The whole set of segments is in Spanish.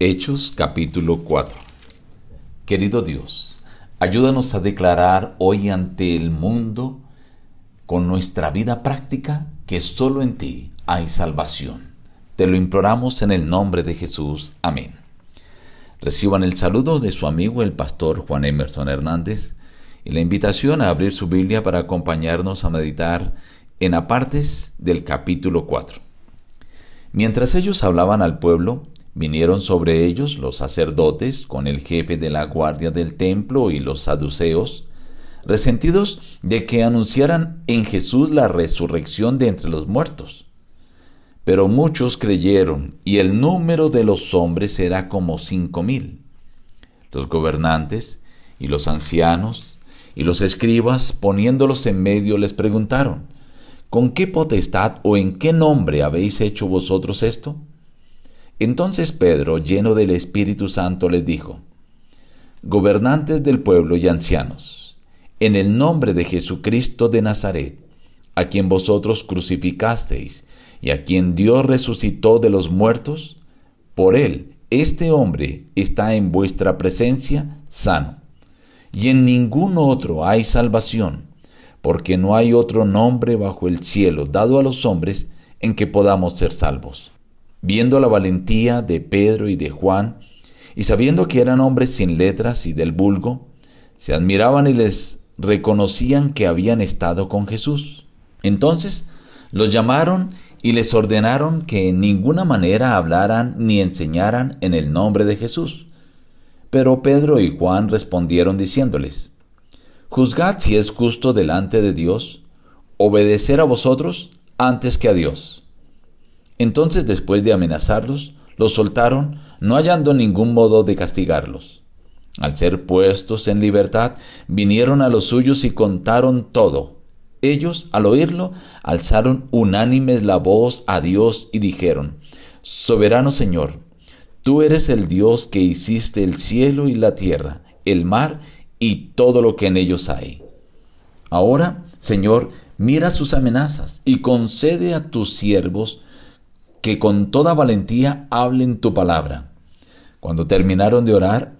Hechos capítulo 4 Querido Dios, ayúdanos a declarar hoy ante el mundo con nuestra vida práctica que solo en ti hay salvación. Te lo imploramos en el nombre de Jesús. Amén. Reciban el saludo de su amigo el pastor Juan Emerson Hernández y la invitación a abrir su Biblia para acompañarnos a meditar en apartes del capítulo 4. Mientras ellos hablaban al pueblo, vinieron sobre ellos los sacerdotes con el jefe de la guardia del templo y los saduceos, resentidos de que anunciaran en Jesús la resurrección de entre los muertos. Pero muchos creyeron, y el número de los hombres era como cinco mil. Los gobernantes y los ancianos y los escribas, poniéndolos en medio, les preguntaron, ¿Con qué potestad o en qué nombre habéis hecho vosotros esto? Entonces Pedro, lleno del Espíritu Santo, les dijo, Gobernantes del pueblo y ancianos, en el nombre de Jesucristo de Nazaret, a quien vosotros crucificasteis y a quien Dios resucitó de los muertos, por él este hombre está en vuestra presencia sano, y en ningún otro hay salvación porque no hay otro nombre bajo el cielo dado a los hombres en que podamos ser salvos. Viendo la valentía de Pedro y de Juan, y sabiendo que eran hombres sin letras y del vulgo, se admiraban y les reconocían que habían estado con Jesús. Entonces los llamaron y les ordenaron que en ninguna manera hablaran ni enseñaran en el nombre de Jesús. Pero Pedro y Juan respondieron diciéndoles, Juzgad si es justo delante de Dios obedecer a vosotros antes que a Dios. Entonces, después de amenazarlos, los soltaron, no hallando ningún modo de castigarlos. Al ser puestos en libertad, vinieron a los suyos y contaron todo. Ellos, al oírlo, alzaron unánimes la voz a Dios y dijeron, Soberano Señor, tú eres el Dios que hiciste el cielo y la tierra, el mar y todo lo que en ellos hay. Ahora, Señor, mira sus amenazas y concede a tus siervos que con toda valentía hablen tu palabra. Cuando terminaron de orar,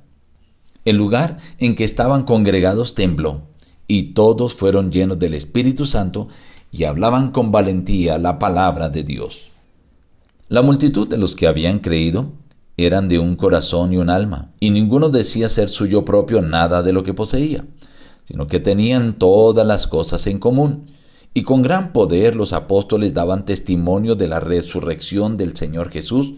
el lugar en que estaban congregados tembló, y todos fueron llenos del Espíritu Santo y hablaban con valentía la palabra de Dios. La multitud de los que habían creído eran de un corazón y un alma, y ninguno decía ser suyo propio nada de lo que poseía, sino que tenían todas las cosas en común. Y con gran poder los apóstoles daban testimonio de la resurrección del Señor Jesús,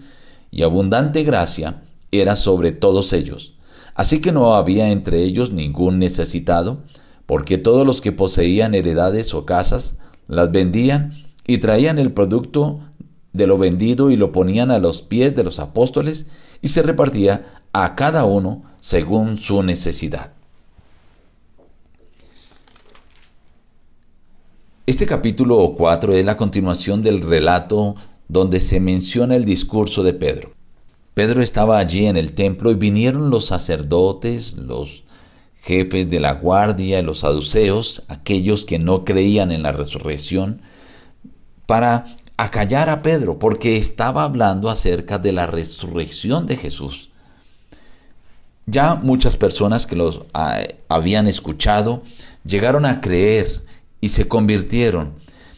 y abundante gracia era sobre todos ellos. Así que no había entre ellos ningún necesitado, porque todos los que poseían heredades o casas las vendían y traían el producto de lo vendido y lo ponían a los pies de los apóstoles y se repartía a cada uno según su necesidad. Este capítulo 4 es la continuación del relato donde se menciona el discurso de Pedro. Pedro estaba allí en el templo y vinieron los sacerdotes, los jefes de la guardia, los saduceos, aquellos que no creían en la resurrección, para a callar a Pedro porque estaba hablando acerca de la resurrección de Jesús. Ya muchas personas que los ah, habían escuchado llegaron a creer y se convirtieron.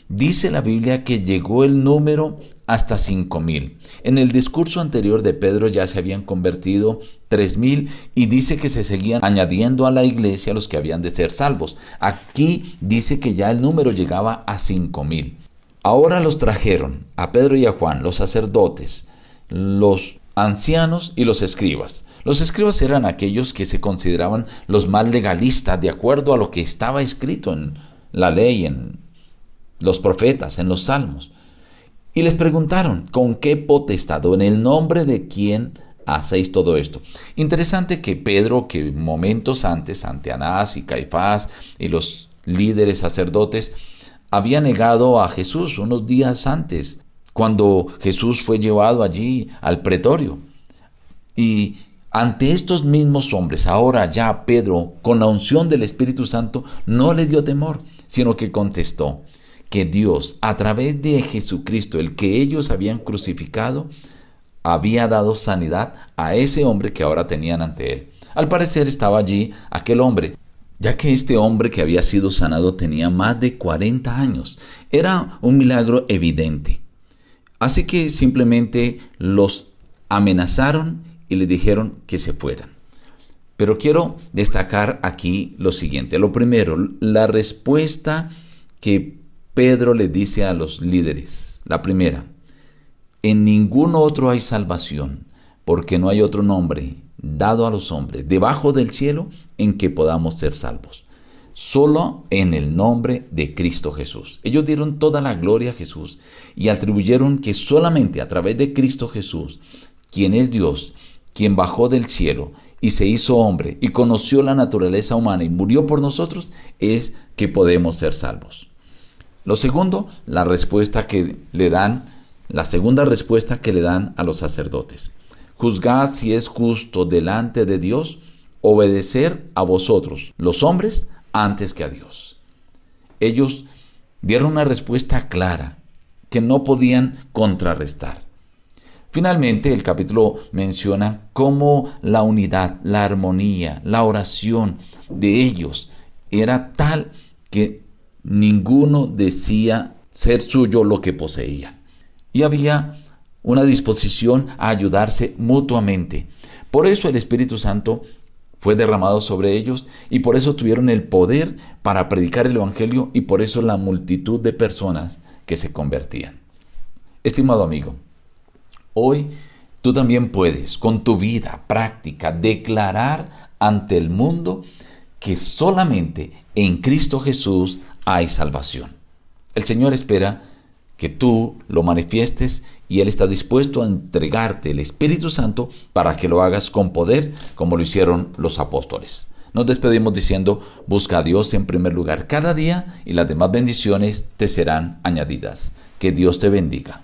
Dice la Biblia que llegó el número hasta cinco mil. En el discurso anterior de Pedro ya se habían convertido tres mil y dice que se seguían añadiendo a la iglesia los que habían de ser salvos. Aquí dice que ya el número llegaba a cinco mil. Ahora los trajeron a Pedro y a Juan, los sacerdotes, los ancianos y los escribas. Los escribas eran aquellos que se consideraban los más legalistas de acuerdo a lo que estaba escrito en la ley, en los profetas, en los salmos. Y les preguntaron, ¿con qué potestad o en el nombre de quién hacéis todo esto? Interesante que Pedro, que momentos antes, ante Anás y Caifás y los líderes sacerdotes, había negado a Jesús unos días antes, cuando Jesús fue llevado allí al pretorio. Y ante estos mismos hombres, ahora ya Pedro, con la unción del Espíritu Santo, no le dio temor, sino que contestó que Dios, a través de Jesucristo, el que ellos habían crucificado, había dado sanidad a ese hombre que ahora tenían ante él. Al parecer estaba allí aquel hombre, ya que este hombre que había sido sanado tenía más de 40 años. Era un milagro evidente. Así que simplemente los amenazaron y le dijeron que se fueran. Pero quiero destacar aquí lo siguiente. Lo primero, la respuesta que Pedro le dice a los líderes. La primera, en ningún otro hay salvación, porque no hay otro nombre dado a los hombres debajo del cielo en que podamos ser salvos. Solo en el nombre de Cristo Jesús. Ellos dieron toda la gloria a Jesús y atribuyeron que solamente a través de Cristo Jesús, quien es Dios, quien bajó del cielo y se hizo hombre y conoció la naturaleza humana y murió por nosotros, es que podemos ser salvos. Lo segundo, la respuesta que le dan, la segunda respuesta que le dan a los sacerdotes. Juzgad si es justo delante de Dios obedecer a vosotros, los hombres, antes que a Dios. Ellos dieron una respuesta clara que no podían contrarrestar. Finalmente, el capítulo menciona cómo la unidad, la armonía, la oración de ellos era tal que ninguno decía ser suyo lo que poseía. Y había una disposición a ayudarse mutuamente. Por eso el Espíritu Santo fue derramado sobre ellos y por eso tuvieron el poder para predicar el Evangelio y por eso la multitud de personas que se convertían. Estimado amigo, hoy tú también puedes con tu vida práctica declarar ante el mundo que solamente en Cristo Jesús hay salvación. El Señor espera que tú lo manifiestes y Él está dispuesto a entregarte el Espíritu Santo para que lo hagas con poder como lo hicieron los apóstoles. Nos despedimos diciendo, busca a Dios en primer lugar cada día y las demás bendiciones te serán añadidas. Que Dios te bendiga.